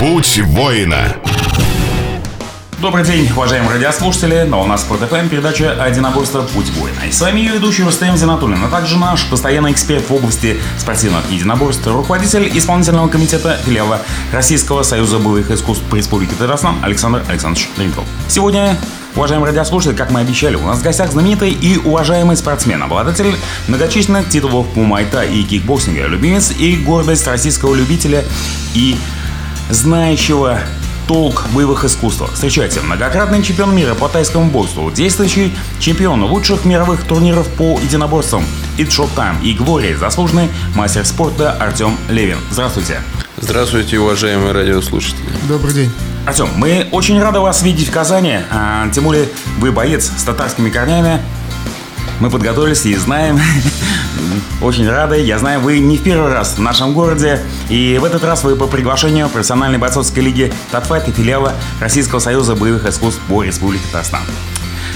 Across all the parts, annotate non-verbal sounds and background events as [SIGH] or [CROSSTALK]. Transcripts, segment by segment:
Путь воина. Добрый день, уважаемые радиослушатели. На у нас по ТФМ передача «Единоборства. Путь воина». И с вами ее ведущий Рустем Зинатуллин, а также наш постоянный эксперт в области спортивных единоборств, руководитель исполнительного комитета филиала Российского союза боевых искусств по Республике Татарстан Александр Александрович Дринков. Сегодня Уважаемые радиослушатели, как мы обещали, у нас в гостях знаменитый и уважаемый спортсмен, обладатель многочисленных титулов по муай-тай и кикбоксинга, любимец и гордость российского любителя и знающего толк боевых искусств. Встречайте, многократный чемпион мира по тайскому боксу, действующий чемпион лучших мировых турниров по единоборствам It Shop Time и Глории, заслуженный мастер спорта Артем Левин. Здравствуйте. Здравствуйте, уважаемые радиослушатели. Добрый день. Артем, мы очень рады вас видеть в Казани, а, тем более вы боец с татарскими корнями. Мы подготовились и знаем, [LAUGHS] очень рады. Я знаю, вы не в первый раз в нашем городе. И в этот раз вы по приглашению профессиональной бойцовской лиги Татфайт и филиала Российского союза боевых искусств по Республике Татарстан.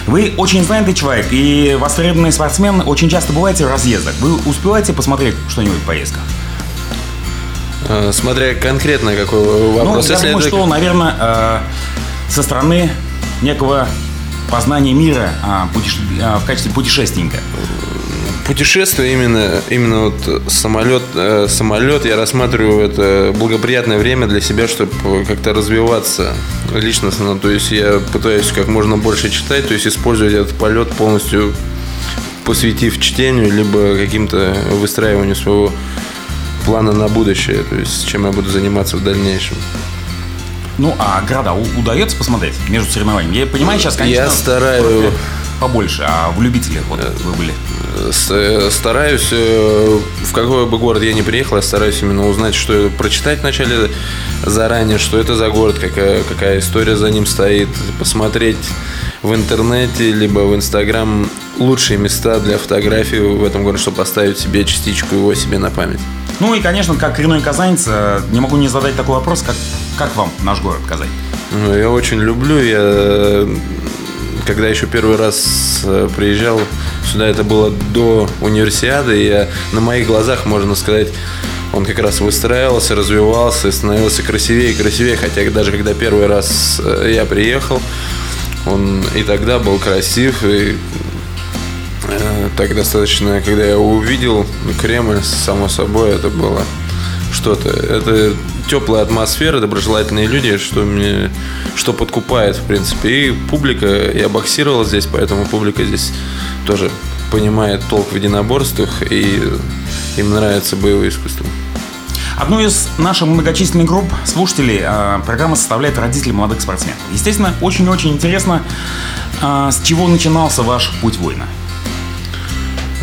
Вы очень занятый человек и востребованный спортсмен. Очень часто бываете в разъездах. Вы успеваете посмотреть что-нибудь в поездках? Э, смотря конкретно какой вопрос. Ну, я думаю, это... что, наверное, э, со стороны некого познания мира а, а, в качестве путешественника? Путешествие именно, именно вот самолет, э, самолет я рассматриваю это благоприятное время для себя, чтобы как-то развиваться личностно. То есть я пытаюсь как можно больше читать, то есть использовать этот полет полностью посвятив чтению, либо каким-то выстраиванию своего плана на будущее, то есть чем я буду заниматься в дальнейшем. Ну, а города удается посмотреть между соревнованиями? Я понимаю, сейчас, конечно, я стараюсь побольше, а в любителях вот вы были? Стараюсь, э, в какой бы город я ни приехал, я стараюсь именно узнать, что прочитать вначале заранее, что это за город, какая, какая история за ним стоит, посмотреть в интернете, либо в Инстаграм лучшие места для фотографий в этом городе, чтобы поставить себе частичку его себе на память. Ну и, конечно, как коренной казанец, э, не могу не задать такой вопрос, как, как вам наш город Казань? Ну, я очень люблю. Я когда еще первый раз э, приезжал сюда, это было до универсиады, и я на моих глазах, можно сказать, он как раз выстраивался, развивался, становился красивее и красивее, хотя даже когда первый раз э, я приехал, он и тогда был красив, и Э, так достаточно, когда я увидел Кремль, само собой, это было что-то. Это теплая атмосфера, доброжелательные люди, что мне, что подкупает, в принципе. И публика, я боксировал здесь, поэтому публика здесь тоже понимает толк в единоборствах, и им нравится боевое искусство. Одну из наших многочисленных групп слушателей э, программа составляет родители молодых спортсменов. Естественно, очень-очень интересно, э, с чего начинался ваш путь воина.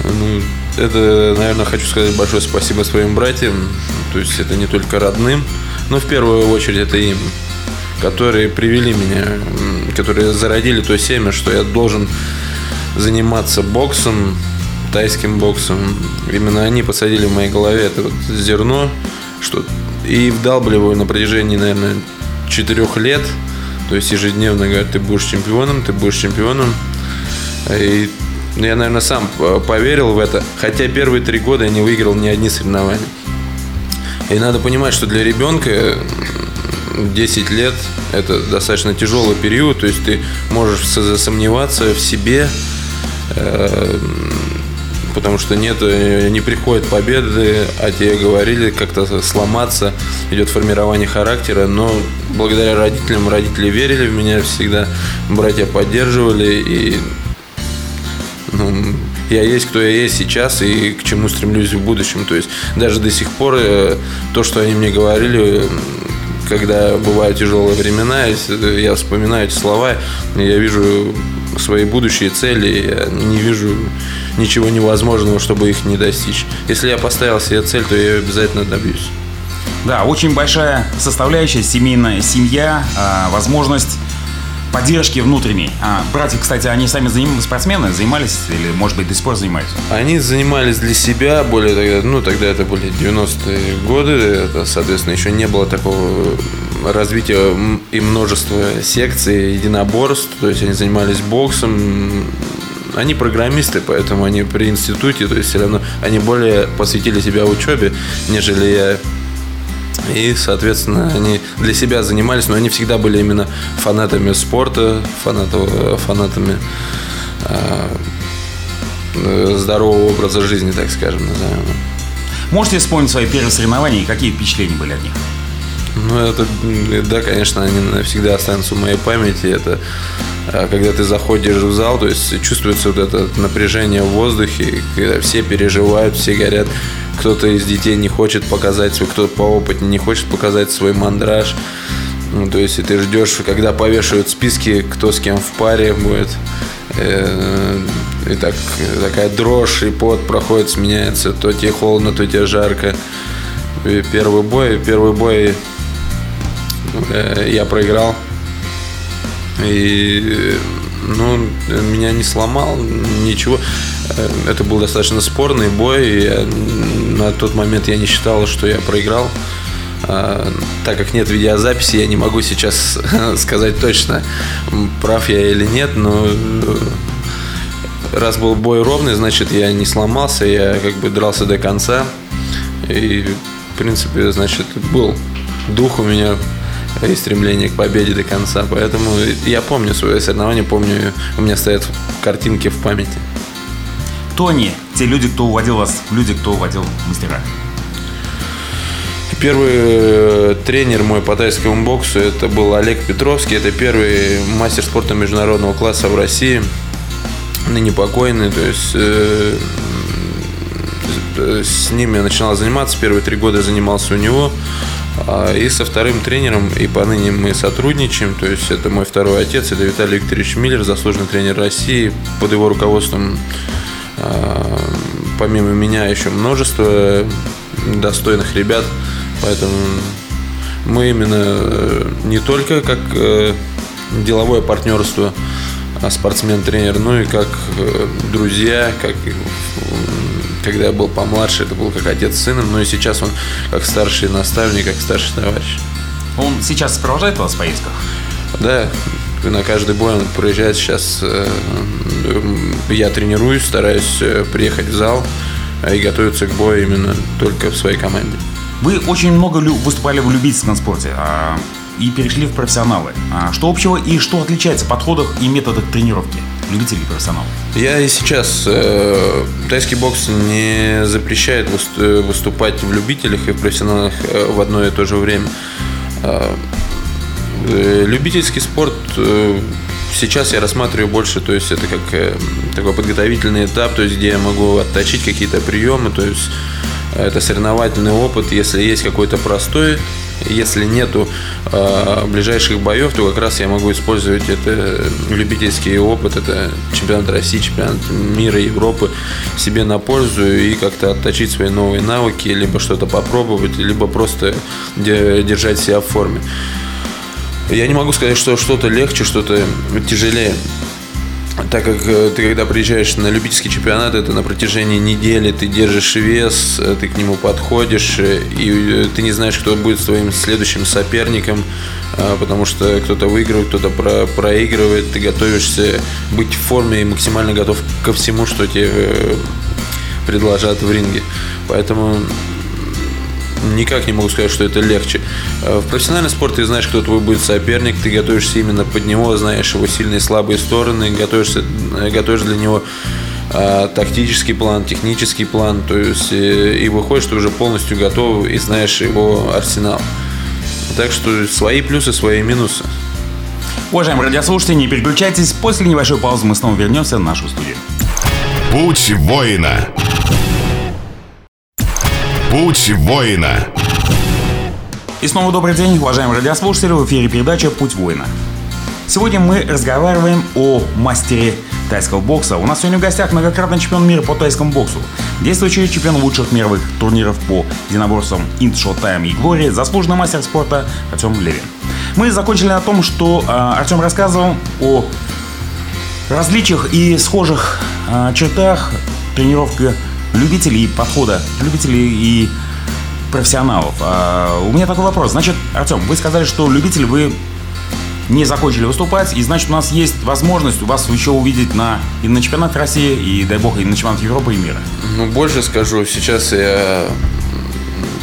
Ну, это, наверное, хочу сказать большое спасибо своим братьям. То есть это не только родным, но в первую очередь это им, которые привели меня, которые зародили то семя, что я должен заниматься боксом, тайским боксом. Именно они посадили в моей голове это вот зерно, что и вдалбливаю на протяжении, наверное, четырех лет. То есть ежедневно говорят, ты будешь чемпионом, ты будешь чемпионом. И ну, я, наверное, сам э, поверил в это, хотя первые три года я не выиграл ни одни соревнования. И надо понимать, что для ребенка 10 лет – это достаточно тяжелый период, то есть ты можешь засомневаться в себе, э, потому что нет, э, не приходят победы, а тебе говорили как-то сломаться, идет формирование характера, но благодаря родителям, родители верили в меня всегда, братья поддерживали, и ну, я есть, кто я есть сейчас и к чему стремлюсь в будущем. То есть даже до сих пор э, то, что они мне говорили, когда бывают тяжелые времена, я вспоминаю эти слова, я вижу свои будущие цели, я не вижу ничего невозможного, чтобы их не достичь. Если я поставил себе цель, то я ее обязательно добьюсь. Да, очень большая составляющая семейная семья, а, возможность поддержки внутренней. А, братья, кстати, они сами занимались спортсмены, занимались или, может быть, до сих пор занимаются? Они занимались для себя, более тогда, ну, тогда это были 90-е годы, это, соответственно, еще не было такого развития и множества секций, единоборств, то есть они занимались боксом, они программисты, поэтому они при институте, то есть все равно они более посвятили себя учебе, нежели я И, соответственно, они для себя занимались, но они всегда были именно фанатами спорта, фанатов, фанатами э, здорового образа жизни, так скажем, назовем. Можете вспомнить свои первые соревнования и какие впечатления были от них? Ну, это, да, конечно, они навсегда останутся в моей памяти. Это а, когда ты заходишь в зал, то есть чувствуется вот это напряжение в воздухе, когда все переживают, все горят. Кто-то из детей не хочет показать свой, кто-то по опыту не хочет показать свой мандраж. Ну, то есть и ты ждешь, когда повешают списки, кто с кем в паре будет. Э, и так, такая дрожь и пот проходит, сменяется. То тебе холодно, то тебе жарко. И первый бой, первый бой э, я проиграл. И ну, меня не сломал, ничего. Э, это был достаточно спорный бой. Я, на тот момент я не считал, что я проиграл. А, так как нет видеозаписи, я не могу сейчас [LAUGHS] сказать точно, прав я или нет, но э, раз был бой ровный, значит, я не сломался, я как бы дрался до конца. И, в принципе, значит, был дух у меня и стремление к победе до конца. Поэтому я помню свое соревнование, помню, у меня стоят картинки в памяти. Кто они, те люди, кто уводил вас, люди, кто уводил мастера? Первый э, тренер мой по тайскому боксу это был Олег Петровский. Это первый мастер спорта международного класса в России. Ныне покойный. То есть э, с ними я начинал заниматься. Первые три года занимался у него. А, и со вторым тренером, и поныне мы сотрудничаем. То есть это мой второй отец, это Виталий Викторович Миллер, заслуженный тренер России. Под его руководством, помимо меня, еще множество достойных ребят. Поэтому мы именно э, не только как э, деловое партнерство, а спортсмен-тренер, ну и как э, друзья, как когда я был помладше, это был как отец с сыном, но и сейчас он как старший наставник, как старший товарищ. Он сейчас сопровождает вас в поездках? Да, на каждый бой он проезжает сейчас. Я тренируюсь, стараюсь приехать в зал и готовиться к бою именно только в своей команде. Вы очень много выступали в любительском спорте а, и перешли в профессионалы. А, что общего и что отличается в подходах и методах тренировки любителей и профессионалов? Я и сейчас э, тайский бокс не запрещает выступать в любителях и в профессионалах э, в одно и то же время. Э, любительский спорт э, сейчас я рассматриваю больше, то есть это как э, такой подготовительный этап, то есть где я могу отточить какие-то приемы, то есть это соревновательный опыт. Если есть какой-то простой, если нету э, ближайших боев, то как раз я могу использовать это любительский опыт, это чемпионат России, чемпионат мира, Европы себе на пользу и как-то отточить свои новые навыки, либо что-то попробовать, либо просто держать себя в форме. Я не могу сказать, что что-то легче, что-то тяжелее так как э, ты когда приезжаешь на любительский чемпионат, это на протяжении недели ты держишь вес, э, ты к нему подходишь, э, и ты не знаешь, кто будет твоим следующим соперником, потому что кто-то выигрывает, кто-то про проигрывает, ты готовишься быть в форме и максимально готов ко всему, что тебе предложат в ринге. Поэтому никак не могу сказать, что это легче. Э, в профессиональном спорте ты знаешь, кто твой будет соперник, ты готовишься именно под него, знаешь его сильные и слабые стороны, готовишься, э, готовишь для него э, тактический план, технический план, то есть и выходишь ты уже полностью готов и знаешь его арсенал. Так что свои плюсы, свои минусы. Уважаемые радиослушатели, не переключайтесь. После небольшой паузы мы снова вернемся в нашу студию. Путь воина. Путь воина. И снова добрый день, уважаемые радиослушатели, в эфире передача «Путь воина». Сегодня мы разговариваем о мастере тайского бокса. У нас сегодня в гостях многократный чемпион мира по тайскому боксу, действующий чемпион лучших мировых турниров по единоборствам Int Showtime и Glory, заслуженный мастер спорта Артем Левин. Мы закончили на том, что э, Артем рассказывал о различиях и схожих э, чертах тренировки любителей подхода, любителей и профессионалов. А, у меня такой вопрос. Значит, Артем, вы сказали, что любитель вы не закончили выступать, и значит у нас есть возможность вас еще увидеть на, и на чемпионат России, и дай бог, и на чемпионат Европы и мира. Ну, больше скажу, сейчас я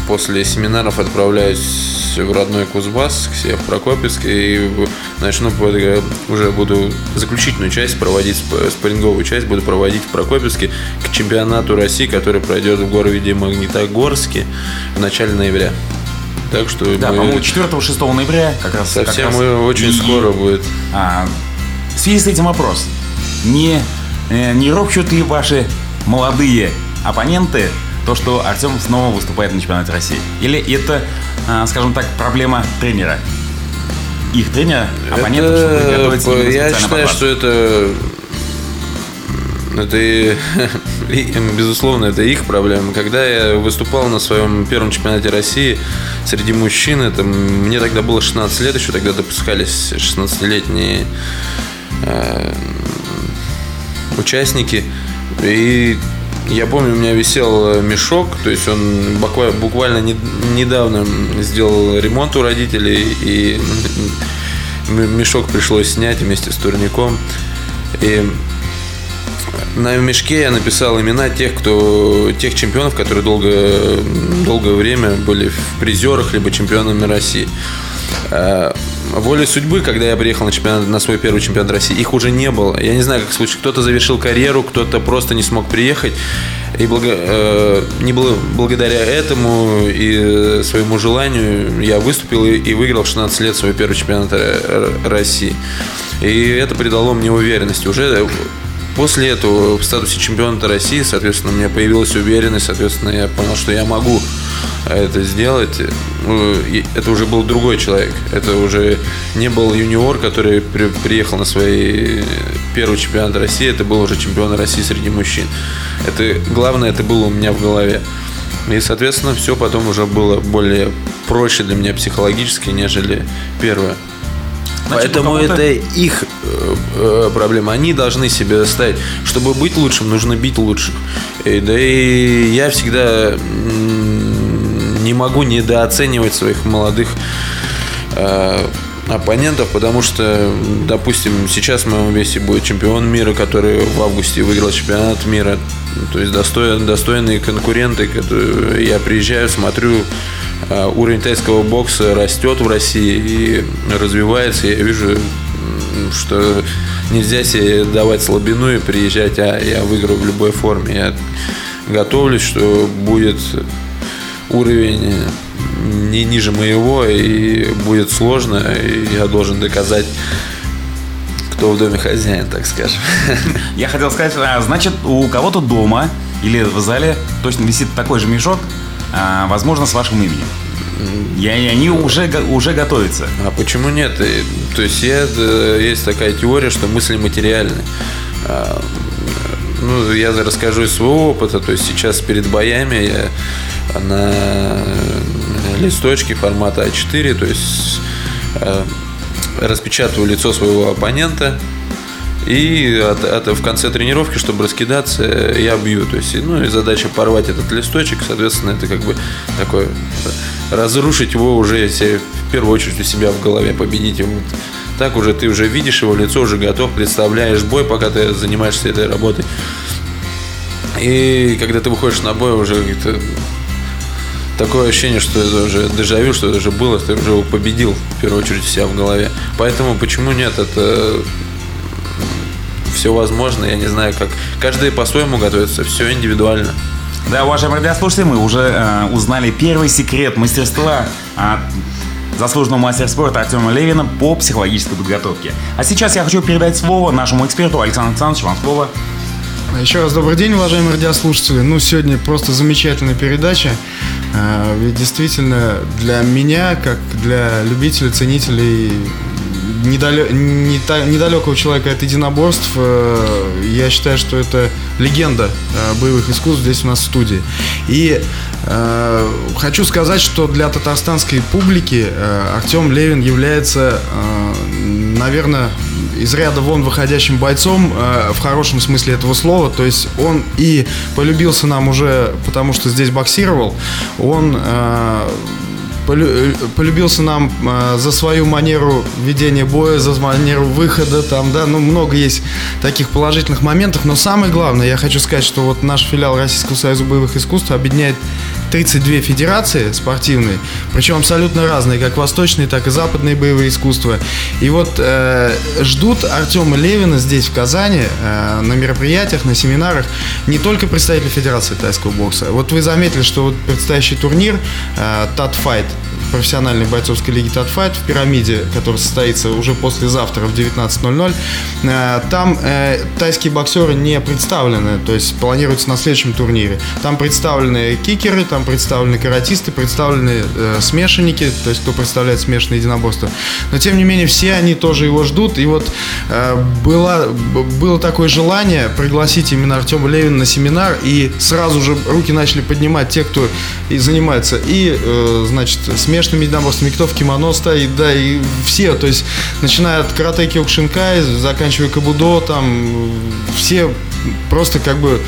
после семинаров отправляюсь в родной Кузбасс, к себе в Прокопьевск, и начну уже буду заключительную часть проводить, спарринговую часть буду проводить в Прокопьевске к чемпионату России, который пройдет в городе Магнитогорске в начале ноября. Так что да, мы... по-моему, 4-6 ноября как раз. Совсем как раз очень и, скоро будет. А, в связи с этим вопрос. Не, э, не ропщут ли ваши молодые оппоненты то, что Артем снова выступает на чемпионате России? Или это, а, скажем так, проблема тренера? Их тренера, оппонентов, это, чтобы готовиться Я считаю, что это это, [LAUGHS] безусловно, это их проблема. Когда я выступал на своем первом чемпионате России среди мужчин, это мне тогда было 16 лет, еще тогда допускались 16-летние э, участники. И я помню, у меня висел мешок, то есть он буквально недавно сделал ремонт у родителей, и мешок пришлось снять вместе с турником. И на мешке я написал имена тех, кто, тех чемпионов, которые долго, долгое время были в призерах, либо чемпионами России. Волей судьбы, когда я приехал на, чемпионат, на свой первый чемпионат России, их уже не было. Я не знаю, как случай. Кто-то завершил карьеру, кто-то просто не смог приехать. И благо, э, не было, благодаря этому и своему желанию я выступил и, и выиграл в 16 лет свой первый чемпионат России. И это придало мне уверенности. Уже После этого в статусе чемпиона России, соответственно, у меня появилась уверенность, соответственно, я понял, что я могу это сделать. Ну, это уже был другой человек. Это уже не был юниор, который при, приехал на свой первый чемпионат России. Это был уже чемпион России среди мужчин. Это главное, это было у меня в голове. И, соответственно, все потом уже было более проще для меня психологически, нежели первое. Значит, Поэтому это их э, э, проблема. Они должны себе ставить. Чтобы быть лучшим, нужно бить лучших. И, да и я всегда не могу недооценивать своих молодых э, оппонентов, потому что, допустим, сейчас в моем весе будет чемпион мира, который в августе выиграл чемпионат мира. То есть достоин, достойные конкуренты. Которые я приезжаю, смотрю, а, уровень тайского бокса растет в России и развивается. Я вижу, что нельзя себе давать слабину и приезжать, а я выиграю в любой форме. Я готовлюсь, что будет уровень не ниже моего и будет сложно, и я должен доказать кто в доме хозяин, так скажем. Я хотел сказать, а, значит, у кого-то дома или в зале точно висит такой же мешок, а, возможно, с вашим именем. И они уже, уже готовятся. А почему нет? То есть есть такая теория, что мысли материальны. А, ну, я расскажу из своего опыта. То есть сейчас перед боями я на листочке формата А4, то есть а, распечатываю лицо своего оппонента, и от, от, в конце тренировки, чтобы раскидаться, я бью. То есть, ну и задача порвать этот листочек, соответственно, это как бы такое разрушить его уже, если в первую очередь у себя в голове, победить его. Так уже ты уже видишь его лицо, уже готов, представляешь бой, пока ты занимаешься этой работой. И когда ты выходишь на бой, уже такое ощущение, что это уже дежавю, что это уже было, ты уже победил, в первую очередь, себя в голове. Поэтому почему нет? Это все возможно. Я не знаю, как каждый по-своему готовится, все индивидуально. Да, уважаемые радиослушатели, мы уже э, узнали первый секрет мастерства от заслуженного мастера спорта Артема Левина по психологической подготовке. А сейчас я хочу передать слово нашему эксперту Александру Александровичу. Вам слово. Еще раз добрый день, уважаемые радиослушатели. Ну, сегодня просто замечательная передача. А, ведь действительно для меня, как для любителей, ценителей недалек, недалекого человека от единоборств, э, я считаю, что это легенда э, боевых искусств здесь у нас в студии. И э, хочу сказать, что для татарстанской публики э, Артем Левин является, э, наверное, из ряда вон выходящим бойцом э, в хорошем смысле этого слова. То есть он и полюбился нам уже потому, что здесь боксировал. Он э, полюбился нам э, за свою манеру ведения боя, за манеру выхода, там, да, ну, много есть таких положительных моментов, но самое главное, я хочу сказать, что вот наш филиал Российского союза боевых искусств объединяет 32 федерации спортивные, причем абсолютно разные, как восточные, так и западные боевые искусства. И вот э, ждут Артема Левина здесь, в Казани, э, на мероприятиях, на семинарах, не только представители Федерации тайского бокса. Вот вы заметили, что вот предстоящий турнир э, Тат Fight профессиональной бойцовской лиги Татфайт в пирамиде, который состоится уже послезавтра в 19.00. Э, там э, тайские боксеры не представлены, то есть планируется на следующем турнире. Там представлены кикеры, там представлены каратисты, представлены э, смешанники, то есть кто представляет смешанные единоборства. Но тем не менее все они тоже его ждут. И вот было, было такое желание пригласить именно Артема Левина на семинар, и сразу же руки начали поднимать те, кто и занимается и, значит, смешанными единоборствами, кто в кимоно стоит, да, и все, то есть, начиная от карате киокушинкай, заканчивая кабудо, там, все просто как бы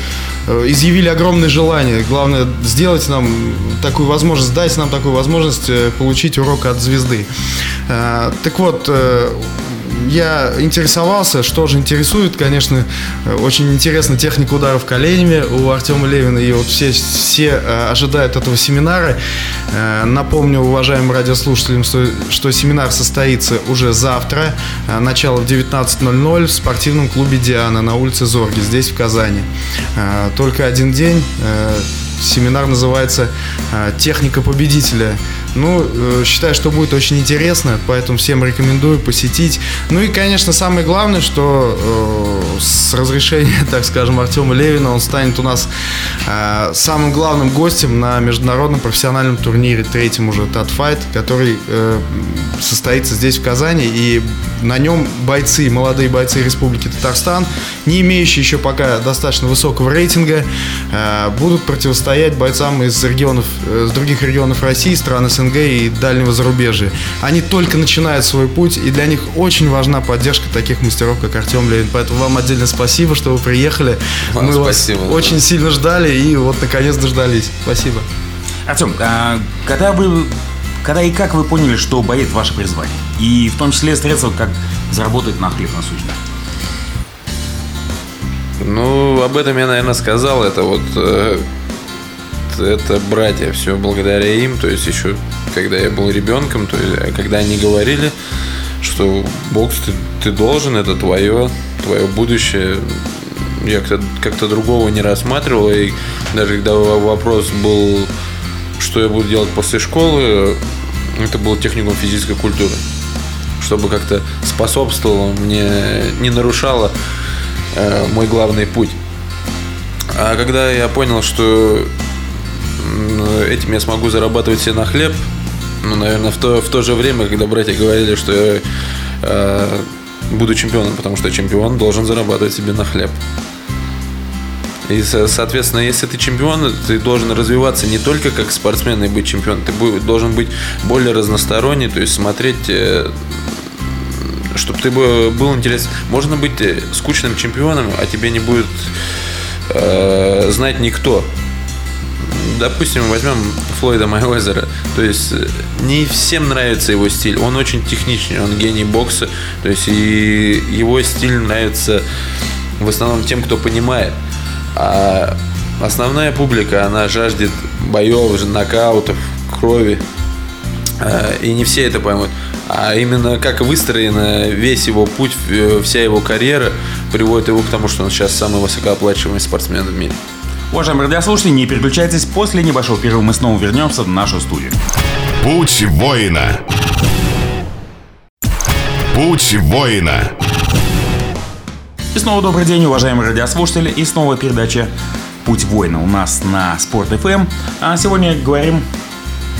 э, изъявили огромное желание. Главное, сделать нам такую возможность, дать нам такую возможность э, получить урок от звезды. Э, Так вот, я интересовался, что же интересует, конечно, э, очень интересна техника ударов коленями у Артема Левина, и вот все, все э, ожидают этого семинара. Э, Напомню уважаемым радиослушателям, что, что семинар состоится уже завтра, начало в 19.00 в спортивном клубе «Диана» на улице Зорги, здесь, в Казани. Только один день. Семинар называется «Техника победителя». Ну, э, считаю, что будет очень интересно, поэтому всем рекомендую посетить. Ну и, конечно, самое главное, что э, с разрешения, [LAUGHS] так скажем, Артема Левина он станет у нас э, самым главным гостем на международном профессиональном турнире, третьем уже Татфайт, который э, состоится здесь, в Казани, и на нем бойцы, молодые бойцы Республики Татарстан, не имеющие еще пока достаточно высокого рейтинга, э, будут противостоять бойцам из регионов, э, с других регионов России, стран СНГ и дальнего зарубежья. Они только начинают свой путь, и для них очень важна поддержка таких мастеров, как Артем Левин. Поэтому вам отдельно спасибо, что вы приехали. Вам Мы спасибо. вас очень сильно ждали, и вот наконец дождались. Спасибо. Артем, а когда вы когда и как вы поняли, что боец ваше призвание? И в том числе средства, как заработать на хлеб насущный? Ну, об этом я, наверное, сказал. Это вот э, это братья, все благодаря им. То есть еще когда я был ребенком, то есть, а когда они говорили, что бокс ты, ты должен, это твое, твое будущее. Я как-то, как-то другого не рассматривал. И даже когда вопрос был, что я буду делать после школы, это был техникум физической культуры. Чтобы как-то способствовало мне, не нарушало э, мой главный путь. А когда я понял, что этим я смогу зарабатывать себе на хлеб, ну, наверное, в то, в то же время, когда братья говорили, что я э, буду чемпионом, потому что чемпион должен зарабатывать себе на хлеб. И, со- соответственно, если ты чемпион, ты должен развиваться не только как спортсмен и быть чемпионом, ты должен быть более разносторонний, то есть смотреть чтобы ты бы- был интерес. Можно быть э, скучным чемпионом, а тебе не будет э, знать никто. Допустим, возьмем Флойда Майвезера. То есть э, не всем нравится его стиль. Он очень техничный, он гений бокса. То есть и его стиль нравится в основном тем, кто понимает. А основная публика, она жаждет боев, нокаутов, крови. Э, И не все это поймут. А именно как выстроена весь его путь, э, вся его карьера приводит его к тому, что он сейчас самый высокооплачиваемый спортсмен в мире. Уважаемые радиослушатели, не переключайтесь. После небольшого перерыва мы снова вернемся в нашу студию. Путь воина. Путь воина. И снова добрый день, уважаемые радиослушатели. И снова передача «Путь воина» у нас на Спорт ФМ. А сегодня говорим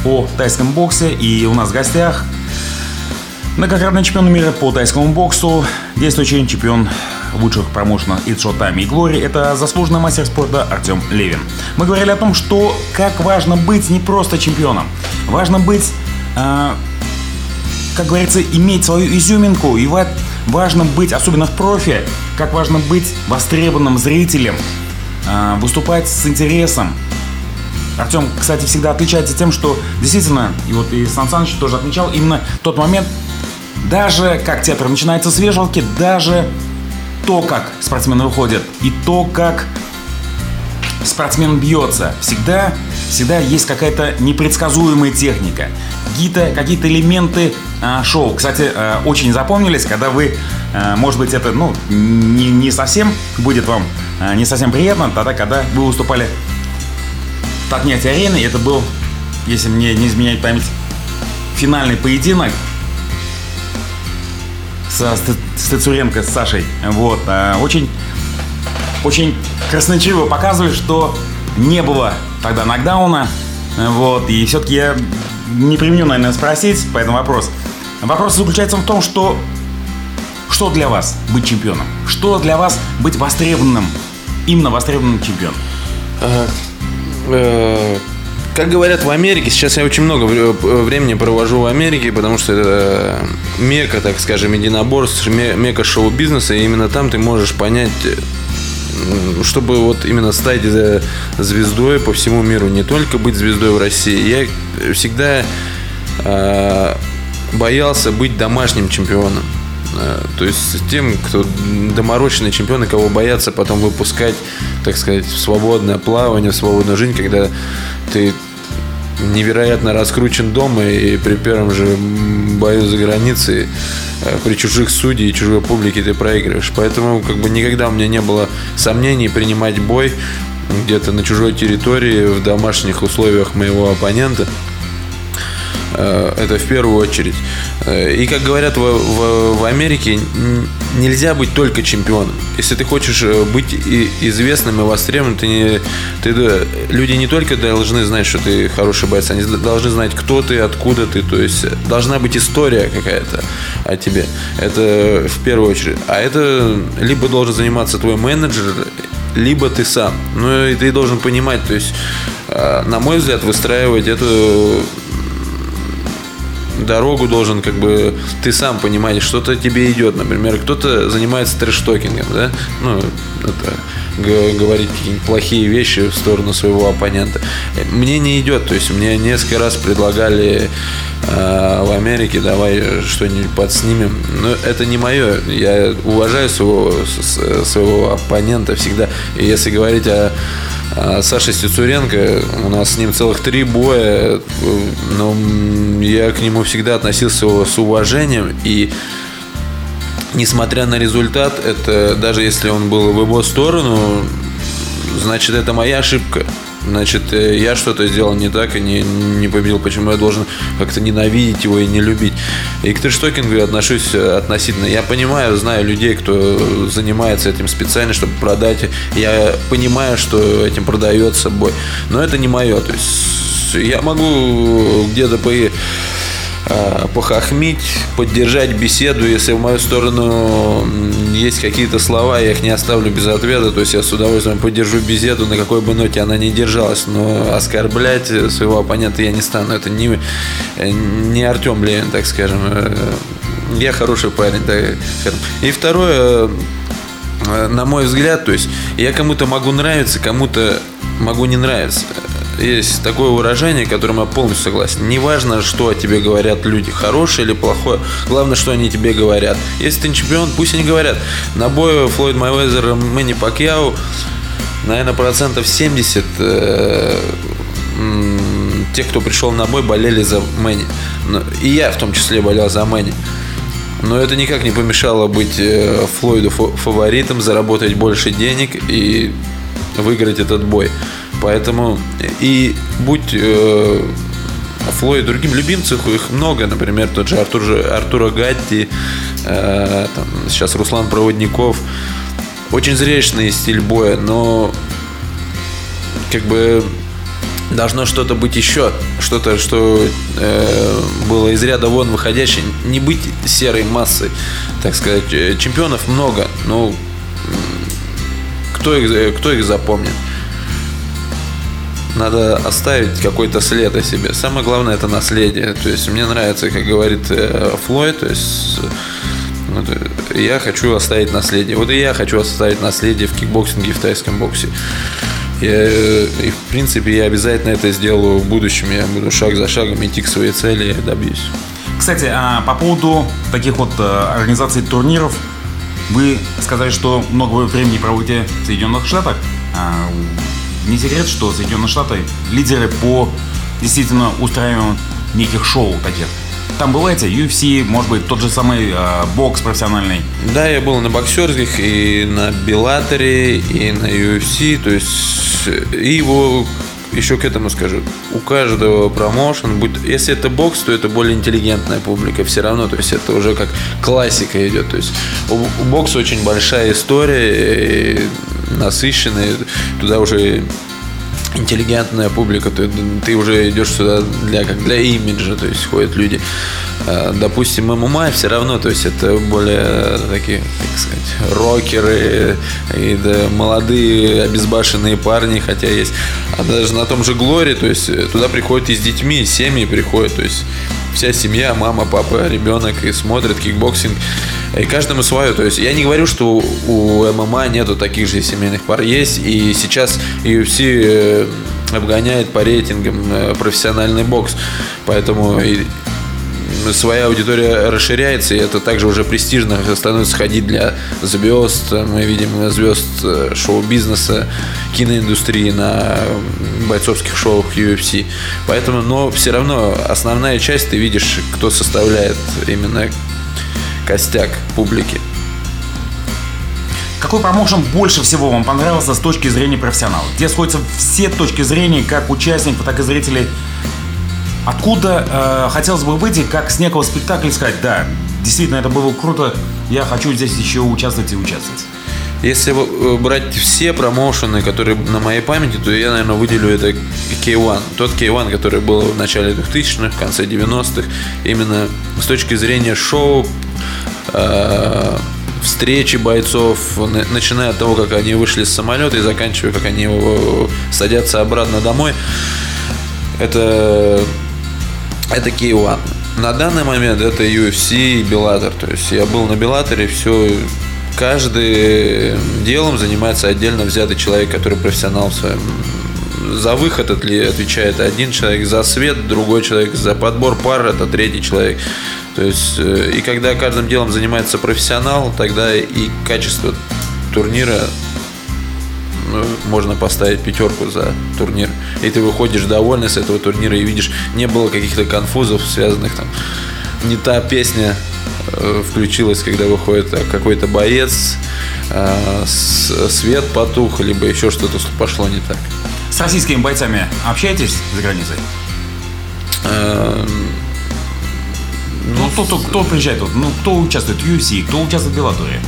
о тайском боксе. И у нас в гостях многократный чемпион мира по тайскому боксу, действующий чемпион лучших промоушенов и Тами и Глори, это заслуженный мастер спорта Артем Левин. Мы говорили о том, что как важно быть не просто чемпионом, важно быть а, как говорится, иметь свою изюминку. И вот важно быть, особенно в профи, как важно быть востребованным зрителем, а, выступать с интересом. Артем, кстати, всегда отличается тем, что действительно, и вот и Сан Саныч тоже отмечал, именно тот момент, даже как театр начинается с вешалки, даже то, как спортсмен выходит, и то, как спортсмен бьется, всегда, всегда есть какая-то непредсказуемая техника, какие-то какие элементы а, шоу. Кстати, а, очень запомнились, когда вы, а, может быть, это ну, не, не совсем будет вам а, не совсем приятно, тогда, когда вы выступали в Татнете арены, это был, если мне не изменяет память, финальный поединок со Стецуренко с Сашей. Вот, а, очень очень красноречиво показывает, что не было тогда нокдауна. Вот, и все-таки я не применю, наверное, спросить по этому вопрос. Вопрос заключается в том, что что для вас быть чемпионом? Что для вас быть востребованным, именно востребованным чемпионом? Э, как говорят в Америке, сейчас я очень много времени провожу в Америке, потому что это мека, так скажем, единоборств, мека шоу-бизнеса, и именно там ты можешь понять чтобы вот именно стать звездой по всему миру, не только быть звездой в России. Я всегда э, боялся быть домашним чемпионом. Э, то есть тем, кто доморощенный чемпион, и кого боятся потом выпускать, так сказать, в свободное плавание, в свободную жизнь, когда ты невероятно раскручен дома и при первом же бою за границей э, при чужих судей и чужой публике ты проигрываешь. Поэтому как бы никогда у меня не было сомнений принимать бой где-то на чужой территории в домашних условиях моего оппонента. Э, это в первую очередь. Э, и как говорят в, в, в Америке, нельзя быть только чемпионом. Если ты хочешь э, быть известным и востребованным, ты не, ты, люди не только должны знать, что ты хороший боец, они должны знать, кто ты, откуда ты. То есть должна быть история какая-то о тебе. Это в первую очередь. А это либо должен заниматься твой менеджер, либо ты сам. Ну и ты должен понимать, то есть, на мой взгляд, выстраивать эту дорогу должен как бы ты сам понимаешь, что-то тебе идет. Например, кто-то занимается трэштокингом, да? Ну, это говорить какие-нибудь плохие вещи в сторону своего оппонента. Мне не идет. То есть мне несколько раз предлагали э, в Америке, давай что-нибудь подснимем. Но это не мое. Я уважаю своего, своего оппонента всегда. И если говорить о Саша Стецуренко, у нас с ним целых три боя, но я к нему всегда относился с уважением и несмотря на результат, это даже если он был в его сторону, значит это моя ошибка. Значит, э, я что-то сделал не так и не, не победил. Почему я должен как-то ненавидеть его и не любить? И к трэштокингу я отношусь э, относительно. Я понимаю, знаю людей, кто занимается этим специально, чтобы продать. Я понимаю, что этим продается бой. Но это не мое. То есть я могу где-то по Э, похохмить, поддержать беседу. Если в мою сторону есть какие-то слова, я их не оставлю без ответа. То есть я с удовольствием поддержу беседу, на какой бы ноте она не держалась. Но оскорблять своего оппонента я не стану. Это не, не Артем Левин, так скажем. Э, я хороший парень. Так. И второе, э, на мой взгляд, то есть я кому-то могу нравиться, кому-то могу не нравиться есть такое выражение, которым я полностью согласен. Неважно, что о тебе говорят люди, хорошее или плохое, главное, что они тебе говорят. Если ты чемпион, пусть они говорят. На бою Флойд Майвезер Мэнни Пакьяу, наверное, процентов 70 э, тех, кто пришел на бой, болели за Мэнни. И я в том числе болел за Мэнни. Но это никак не помешало быть э, Флойду фаворитом, заработать больше денег и выиграть этот бой. Поэтому и будь э, Флойд другим любимцем, их много, например, тот же Артур, Артура Гатти, э, там, сейчас Руслан Проводников. Очень зрелищный стиль боя, но как бы должно что-то быть еще, что-то, что э, было из ряда вон выходящее, не быть серой массой, так сказать. Чемпионов много, но кто их, кто их запомнит? Надо оставить какой-то след о себе. Самое главное это наследие. То есть мне нравится, как говорит э, Флойд, то есть вот, я хочу оставить наследие. Вот и я хочу оставить наследие в кикбоксинге в тайском боксе. Я, и в принципе я обязательно это сделаю в будущем. Я буду шаг за шагом идти к своей цели и добьюсь. Кстати, а по поводу таких вот э, организаций турниров, вы сказали, что много времени проводите в Соединенных Штатах. А, не секрет, что Соединенные Штаты лидеры по действительно устраиванию неких шоу таких. Там бываете, UFC, может быть, тот же самый э, бокс профессиональный. Да, я был на боксерских и на Беллаторе, и на UFC, то есть и его еще к этому скажу, у каждого промоушен, будет, если это бокс, то это более интеллигентная публика все равно, то есть это уже как классика идет, то есть у, у бокса очень большая история, насыщенная, туда уже интеллигентная публика, ты, ты уже идешь сюда для, как для имиджа, то есть ходят люди. А, допустим, ММА все равно, то есть это более такие, как сказать, рокеры и да, молодые обезбашенные парни, хотя есть. А даже на том же Glory, то есть туда приходят и с детьми, семьи приходят, то есть вся семья, мама, папа, ребенок и смотрят кикбоксинг. И каждому свое. То есть я не говорю, что у ММА нету таких же семейных пар. Есть. И сейчас UFC э, обгоняет по рейтингам э, профессиональный бокс. Поэтому своя аудитория расширяется, и это также уже престижно становится ходить для звезд. Мы видим звезд э, шоу-бизнеса, киноиндустрии на бойцовских шоу UFC. Поэтому, но все равно основная часть ты видишь, кто составляет именно костяк публики. Какой промоушен больше всего вам понравился с точки зрения профессионала? Где сходятся все точки зрения, как участников, так и зрителей Откуда э, хотелось бы выйти, как с некого спектакля сказать, да, действительно, это было круто, я хочу здесь еще участвовать и участвовать. Если э, брать все промоушены, которые на моей памяти, то я, наверное, выделю это K1. Тот K1, который был в начале 2000-х, в конце 90-х. Именно с точки зрения шоу, э, встречи бойцов, начиная от того, как они вышли с самолета и заканчивая, как они садятся обратно домой. Это это K1. На данный момент это UFC и Bellator. То есть я был на Bellator, все каждый делом занимается отдельно взятый человек, который профессионал в своем за выход отвечает один человек, за свет другой человек, за подбор пар это третий человек. То есть, э, и когда каждым делом занимается профессионал, тогда и качество турнира можно поставить пятерку за турнир. И ты выходишь довольный с этого турнира и видишь, не было каких-то конфузов, связанных там. Не та песня э, включилась, когда выходит э, какой-то боец, э, свет потух, либо еще что-то пошло не так. С российскими бойцами общаетесь за границей? Эм, ну, кто, кто, кто приезжает? Ну, кто участвует в UFC, кто участвует в Беллаторе?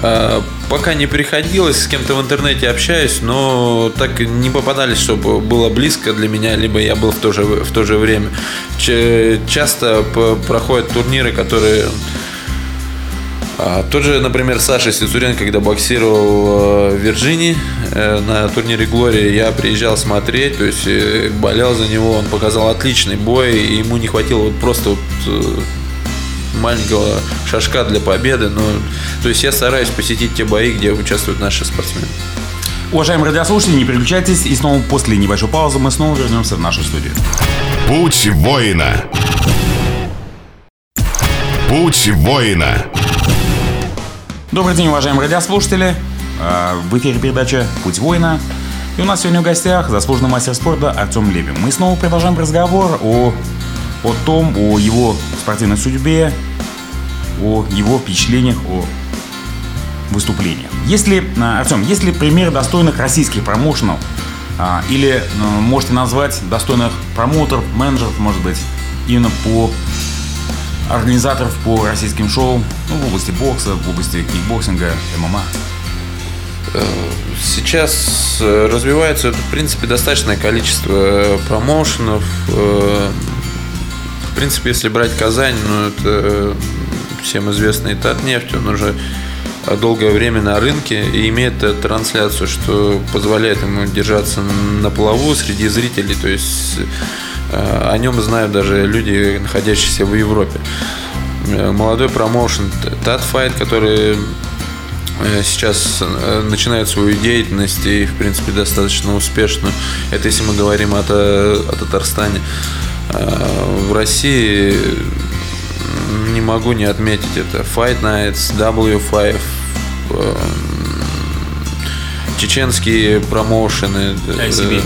А, пока не приходилось, с кем-то в интернете общаюсь, но так не попадались, чтобы было близко для меня, либо я был в то же, в то же время. Часто проходят турниры, которые а, тот же, например, Саша Сицурен, когда боксировал в Вирджинии э, на турнире Глории, я приезжал смотреть, то есть э, болел за него, он показал отличный бой, и ему не хватило вот просто вот э, маленького шажка для победы. Но, то есть я стараюсь посетить те бои, где участвуют наши спортсмены. Уважаемые радиослушатели, не переключайтесь, и снова после небольшой паузы мы снова вернемся в нашу студию. Путь воина. Путь воина. Добрый день, уважаемые радиослушатели. А, в эфире передача «Путь воина». И у нас сегодня в гостях заслуженный мастер спорта Артем Левин. Мы снова продолжаем разговор о о том, о его спортивной судьбе, о его впечатлениях, о выступлениях. Если, Артем, есть ли пример достойных российских промоушенов а, или а, можете назвать достойных промоутеров, менеджеров, может быть, именно по организаторов по российским шоу ну, в области бокса, в области кикбоксинга, ММА? Э, сейчас э, развивается, в принципе, достаточное количество э, промоушенов, принципе, если брать Казань, ну, это всем известный Татнефть, он уже долгое время на рынке и имеет трансляцию, что позволяет ему держаться на плаву среди зрителей, то есть э, о нем знают даже люди, находящиеся в Европе. Э, молодой промоушен Татфайт, который э, сейчас э, начинает свою деятельность и, в принципе, достаточно успешную. Это если мы говорим о, о Татарстане. В России не могу не отметить это. Fight Nights, W5, чеченские промоушены. ICB.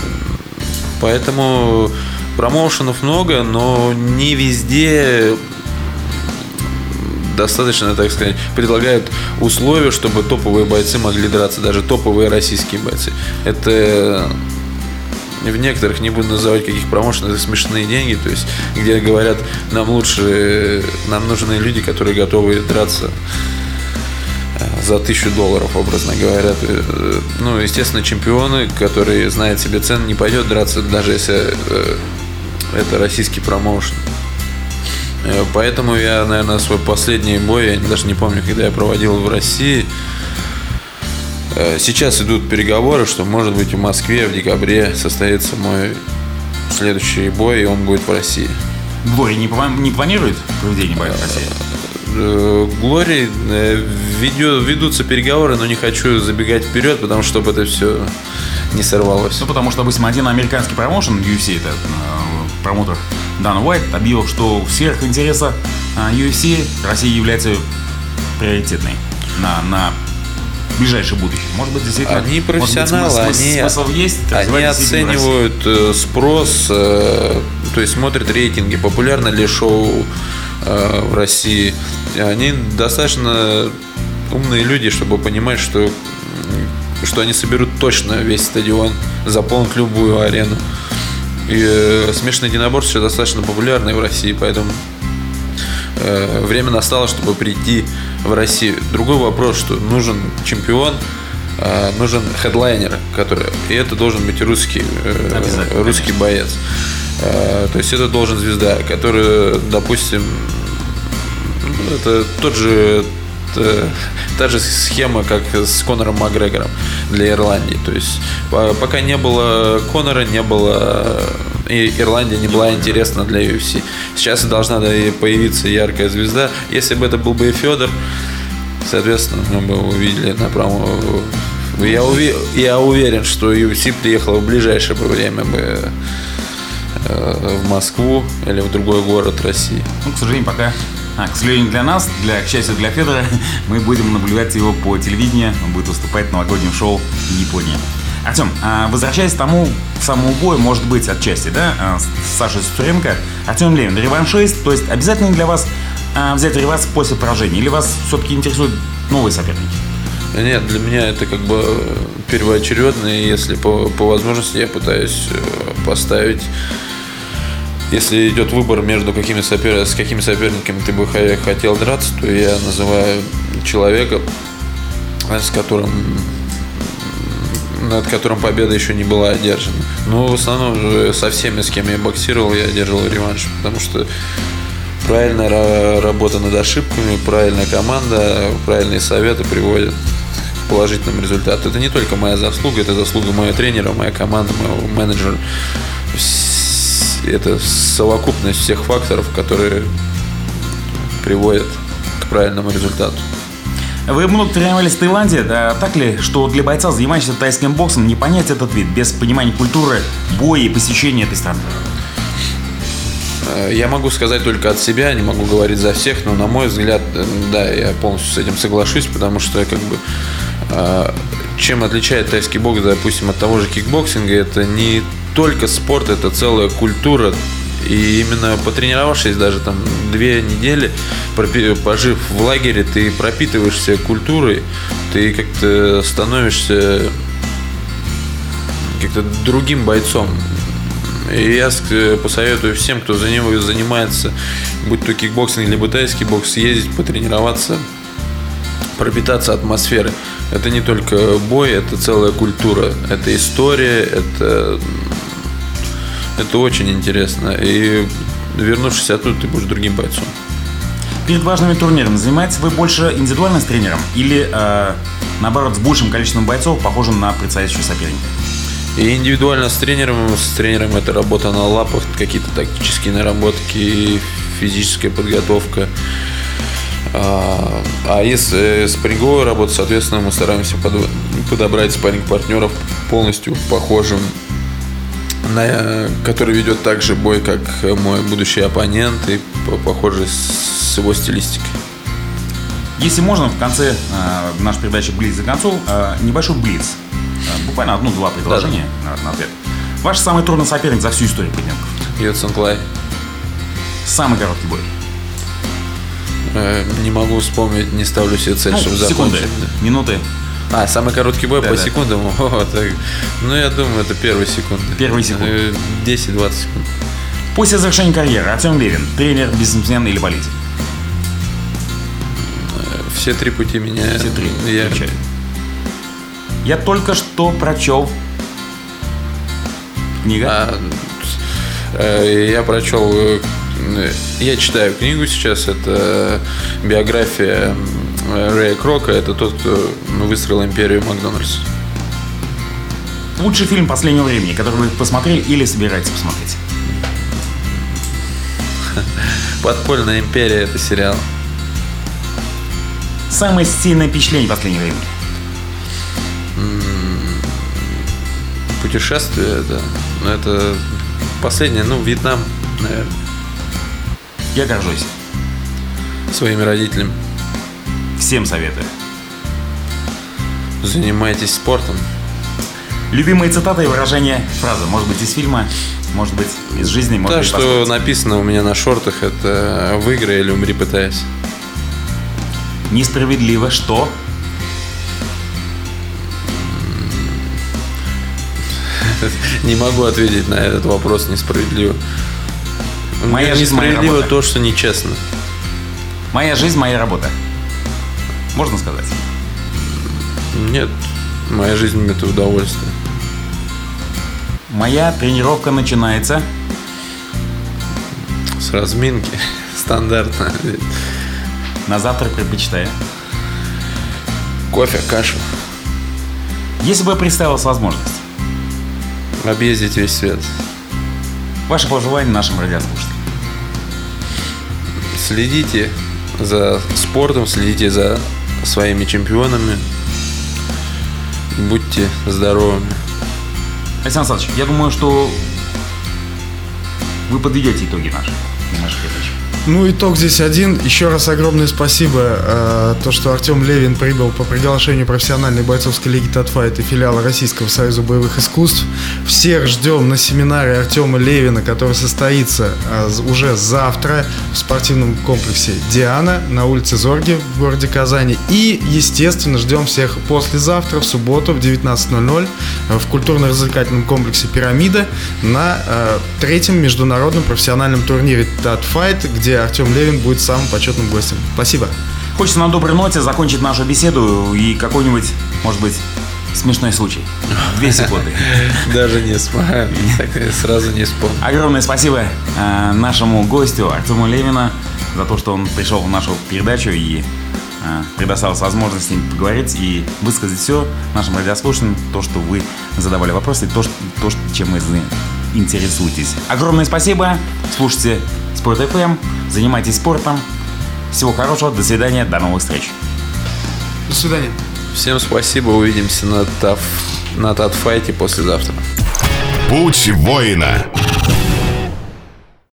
Поэтому промоушенов много, но не везде достаточно, так сказать, предлагают условия, чтобы топовые бойцы могли драться, даже топовые российские бойцы. Это в некоторых, не буду называть каких промоушенов, смешные деньги, то есть, где говорят, нам лучше, нам нужны люди, которые готовы драться э, за тысячу долларов, образно говоря. Э, ну, естественно, чемпионы, которые знают себе цены, не пойдет драться, даже если э, это российский промоушен. Поэтому я, наверное, свой последний бой, я даже не помню, когда я проводил в России. Э, сейчас идут переговоры, что, может быть, в Москве в декабре состоится мой следующий бой, и он будет в России. Глори не, не планирует проведение боя в России? Э, Глори ведутся переговоры, но не хочу забегать вперед, потому что чтобы это все не сорвалось. Ну, потому что, допустим, один американский промоушен, UFC, это промоутер Дан Уайт объявил, что в сферах интереса UFC Россия является приоритетной на, на ближайшее будущее. Может быть, действительно. Они профессионалы, быть, смысл, они, смысл есть. Они оценивают э, спрос, э, то есть смотрят рейтинги, популярно ли шоу э, в России. Они достаточно умные люди, чтобы понимать, что что они соберут точно весь стадион, заполнят любую арену. И э, смешанное единоборство достаточно популярное в России, поэтому время настало, чтобы прийти в Россию. Другой вопрос, что нужен чемпион, э, нужен хедлайнер, который, и это должен быть русский, э, русский боец. Э, то есть это должен звезда, который, допустим, ну, это тот же э, та же схема, как с Конором Макгрегором для Ирландии. То есть пока не было Конора, не было и Ирландия не была интересна для UFC. Сейчас должна появиться яркая звезда. Если бы это был бы и Федор, соответственно, мы бы увидели на промо. Я, уви... я уверен, что UFC приехала в ближайшее время бы э, в Москву или в другой город России. Ну, к сожалению, пока а, к сожалению для нас, для, к счастью для Федора, [LAUGHS] мы будем наблюдать его по телевидению. Он будет выступать в новогоднем шоу в Японии. Артем, а, возвращаясь к тому самому бою, может быть, отчасти, да, а, с Сашей Сутуренко, Артем Левин, реваншист, то есть обязательно для вас взять реванш после поражения, или вас все-таки интересуют новые соперники? Нет, для меня это как бы первоочередно, и если по, по возможности я пытаюсь э, поставить если идет выбор между какими сопер... с какими соперниками ты бы хотел драться, то я называю человека, с которым над которым победа еще не была одержана. Но в основном со всеми, с кем я боксировал, я одерживал реванш, потому что правильная работа над ошибками, правильная команда, правильные советы приводят к положительным результатам. Это не только моя заслуга, это заслуга моего тренера, моя команда, моего менеджера это совокупность всех факторов, которые приводят к правильному результату. Вы много тренировались в Таиланде, да, так ли, что для бойца, занимающегося тайским боксом, не понять этот вид без понимания культуры, боя и посещения этой страны? Э, я могу сказать только от себя, не могу говорить за всех, но на мой взгляд, э, да, я полностью с этим соглашусь, потому что как бы э, чем отличает тайский бокс, допустим, от того же кикбоксинга, это не только спорт, это целая культура. И именно потренировавшись даже там две недели, пожив в лагере, ты пропитываешься культурой, ты как-то становишься как-то другим бойцом. И я посоветую всем, кто за него занимается, будь то кикбоксинг либо тайский бокс, ездить, потренироваться, пропитаться атмосферой. Это не только бой, это целая культура, это история, это это очень интересно. И вернувшись оттуда, ты будешь другим бойцом. Перед важными турнирами занимаетесь вы больше индивидуально с тренером или, э, наоборот, с большим количеством бойцов, похожим на предстоящего соперника? И индивидуально с тренером, с тренером это работа на лапах, какие-то тактические наработки, физическая подготовка. А, а если спарринговая работа, соответственно, мы стараемся под- подобрать спарринг-партнеров полностью похожим на, который ведет также бой, как мой будущий оппонент и по- похожий с его стилистикой. Если можно, в конце э, нашей передачи «Блиц за концу» э, небольшой блиц. Э, буквально одно-два предложения на, на ответ. Ваш самый трудный соперник за всю историю поединков. Йоценклай. Самый короткий бой. Э, Не могу вспомнить, не ставлю себе цель, Ну, чтобы секунды, закончить. минуты. А, самый короткий бой Да, по да. секундам? [LAUGHS] О, так. Ну, я думаю, это первые секунды. Первые секунды. Э, 10-20 секунд. После завершения карьеры Артем Левин, тренер, бизнесмен или политик? Все три пути меня... Все три. Я... включаю. Я только что прочел книга. А, э, я прочел... э, Я читаю книгу сейчас. Это биография э, Рэя Крока. Это тот, кто ну, выстроил империю Макдональдс. Лучший фильм последнего времени, который вы посмотрели или собираетесь посмотреть. [LAUGHS] Подпольная империя это сериал. Самое сильное впечатление последнего времени. Путешествие это. ну, Это последнее, ну, Вьетнам, наверное, Я горжусь. своими родителями. Всем советую. Занимайтесь спортом. Любимые цитаты и выражения фразы. Может быть, из фильма, может быть, из жизни, может То, быть, что написано у меня на шортах, это выиграй или умри пытаясь. Несправедливо, что [LAUGHS] Не могу ответить на этот вопрос несправедливо. Моя жизнь, моя Несправедливо работа. то, что нечестно. моя жизнь, моя работа. Можно сказать? Нет, моя жизнь это удовольствие. Моя тренировка начинается. С разминки. [LAUGHS] Стандартно. На завтрак предпочитаю. Кофе, кашу. Если бы представилась возможность, Объездить весь свет. ваше пожелание нашим радиослушателям. Следите за спортом, следите за своими чемпионами. Будьте здоровыми. Александр Александрович, я думаю, что вы подведете итоги передачи. Ну, итог здесь один. Еще раз огромное спасибо, э, то, что Артем Левин прибыл по приглашению профессиональной бойцовской лиги Татфайт и филиала Российского союза боевых искусств. Всех ждем на семинаре Артема Левина, который состоится э, уже завтра в спортивном комплексе «Диана» на улице Зорги в городе Казани. И, естественно, ждем всех послезавтра, в субботу в 19.00 э, в культурно-развлекательном комплексе «Пирамида» на э, третьем международном профессиональном турнире «Татфайт», где Артем Левин будет самым почетным гостем. Спасибо. Хочется на доброй ноте закончить нашу беседу и какой-нибудь, может быть, смешной случай. Две секунды. [LAUGHS] Даже не смогу. Сразу не вспомню. Огромное спасибо э, нашему гостю Артему Левина за то, что он пришел в нашу передачу и э, предоставил возможность с ним поговорить и высказать все нашим радиослушателям, то, что вы задавали вопросы, то, что, то чем вы интересуетесь. Огромное спасибо. Слушайте Спорт FM, занимайтесь спортом. Всего хорошего, до свидания, до новых встреч. До свидания. Всем спасибо. Увидимся на, таф... на Татфайте послезавтра. Путь воина.